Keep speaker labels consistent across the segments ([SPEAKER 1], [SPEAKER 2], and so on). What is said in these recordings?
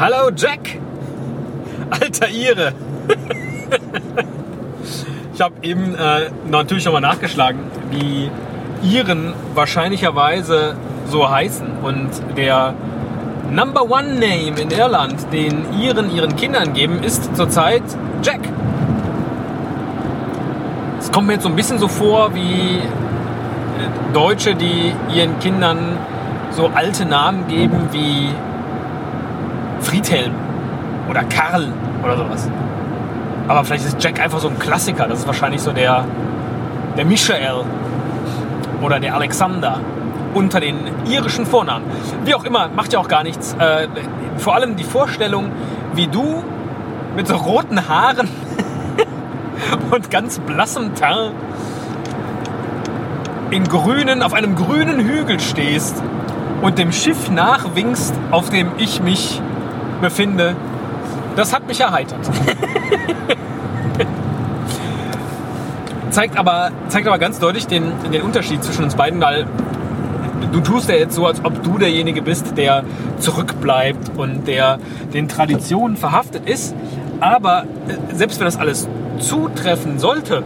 [SPEAKER 1] Hallo Jack! Alter Ire! ich habe eben äh, natürlich nochmal nachgeschlagen, wie Iren wahrscheinlicherweise so heißen. Und der Number One Name in Irland, den Iren ihren Kindern geben, ist zurzeit Jack. Es kommt mir jetzt so ein bisschen so vor wie Deutsche, die ihren Kindern so alte Namen geben wie Friedhelm oder Karl oder sowas. Aber vielleicht ist Jack einfach so ein Klassiker. Das ist wahrscheinlich so der, der Michael oder der Alexander unter den irischen Vornamen. Wie auch immer, macht ja auch gar nichts. Äh, vor allem die Vorstellung, wie du mit so roten Haaren und ganz blassem Teint in grünen, auf einem grünen Hügel stehst und dem Schiff nachwinkst, auf dem ich mich befinde, das hat mich erheitert. zeigt, aber, zeigt aber ganz deutlich den, den Unterschied zwischen uns beiden, weil du tust ja jetzt so, als ob du derjenige bist, der zurückbleibt und der den Traditionen verhaftet ist. Aber äh, selbst wenn das alles zutreffen sollte,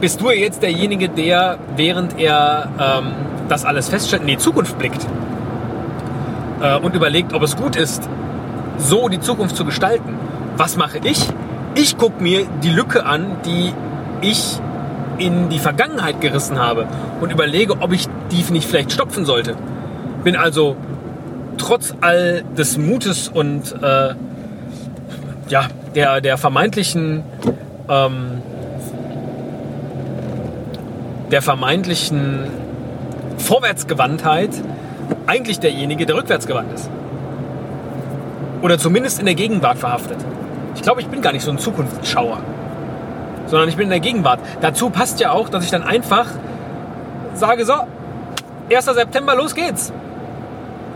[SPEAKER 1] bist du ja jetzt derjenige, der, während er ähm, das alles feststellt, in die Zukunft blickt äh, und überlegt, ob es gut ist, so die Zukunft zu gestalten. Was mache ich? Ich gucke mir die Lücke an, die ich in die Vergangenheit gerissen habe und überlege, ob ich die nicht vielleicht stopfen sollte. Bin also trotz all des Mutes und äh, ja, der, der vermeintlichen ähm, der vermeintlichen Vorwärtsgewandtheit eigentlich derjenige, der rückwärtsgewandt ist. Oder zumindest in der Gegenwart verhaftet. Ich glaube, ich bin gar nicht so ein Zukunftsschauer, sondern ich bin in der Gegenwart. Dazu passt ja auch, dass ich dann einfach sage, so, 1. September, los geht's.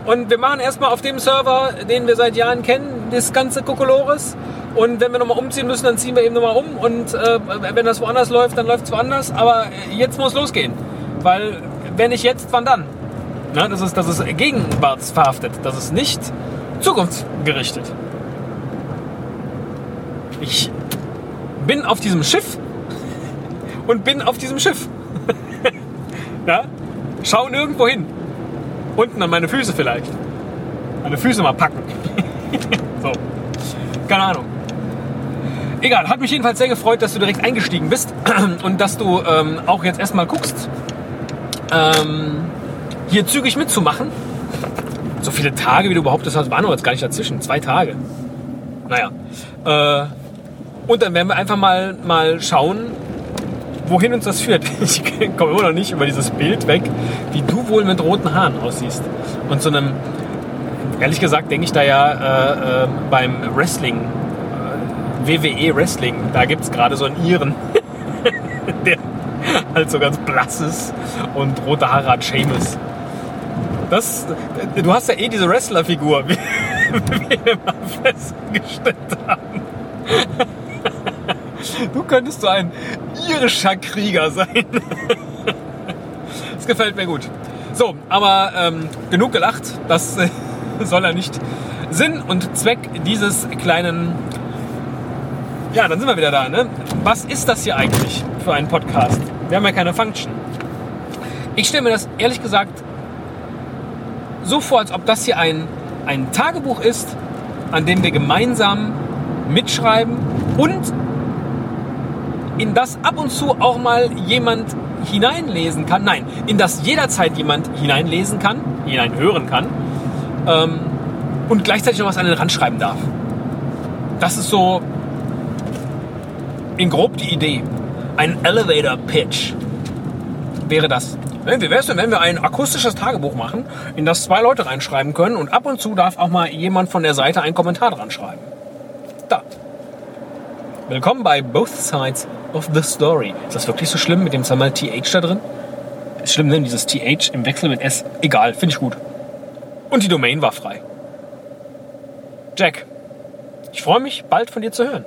[SPEAKER 1] Und wir machen erstmal auf dem Server, den wir seit Jahren kennen, das ganze Kokolores. Und wenn wir nochmal umziehen müssen, dann ziehen wir eben nochmal um. Und äh, wenn das woanders läuft, dann läuft es woanders. Aber jetzt muss losgehen. Weil wenn nicht jetzt, wann dann? Na, das, ist, das ist gegenwartsverhaftet. Das ist nicht zukunftsgerichtet. Ich bin auf diesem Schiff und bin auf diesem Schiff. ja? Schau nirgendwo hin. Unten an meine Füße vielleicht. Meine Füße mal packen. so. Keine Ahnung. Egal, hat mich jedenfalls sehr gefreut, dass du direkt eingestiegen bist und dass du ähm, auch jetzt erstmal guckst, ähm, hier zügig mitzumachen. So viele Tage, wie du behauptest hast, waren noch jetzt gar nicht dazwischen. Zwei Tage. Naja. Äh, und dann werden wir einfach mal, mal schauen, wohin uns das führt. Ich komme immer noch nicht über dieses Bild weg, wie du wohl mit roten Haaren aussiehst. Und so einem, ehrlich gesagt, denke ich da ja äh, äh, beim Wrestling, äh, WWE Wrestling, da gibt es gerade so einen Iren, der halt so ganz blass ist und rote Haare hat, Seamus. Das, du hast ja eh diese Wrestler-Figur, wie, wir mal festgestellt haben. Du könntest so ein irischer Krieger sein. Das gefällt mir gut. So, aber ähm, genug gelacht. Das äh, soll ja nicht Sinn und Zweck dieses kleinen. Ja, dann sind wir wieder da. Ne? Was ist das hier eigentlich für ein Podcast? Wir haben ja keine Function. Ich stelle mir das ehrlich gesagt so vor, als ob das hier ein, ein Tagebuch ist, an dem wir gemeinsam mitschreiben und in das ab und zu auch mal jemand hineinlesen kann. Nein, in das jederzeit jemand hineinlesen kann, hineinhören kann ähm, und gleichzeitig noch was an den Rand schreiben darf. Das ist so in grob die Idee. Ein Elevator Pitch wäre das. Wie wäre es denn, wenn wir ein akustisches Tagebuch machen, in das zwei Leute reinschreiben können und ab und zu darf auch mal jemand von der Seite einen Kommentar dran schreiben? Da. Willkommen bei Both Sides of the Story. Ist das wirklich so schlimm mit dem zweimal TH da drin? Ist schlimm, ne? Dieses TH im Wechsel mit S. Egal, finde ich gut. Und die Domain war frei. Jack, ich freue mich, bald von dir zu hören.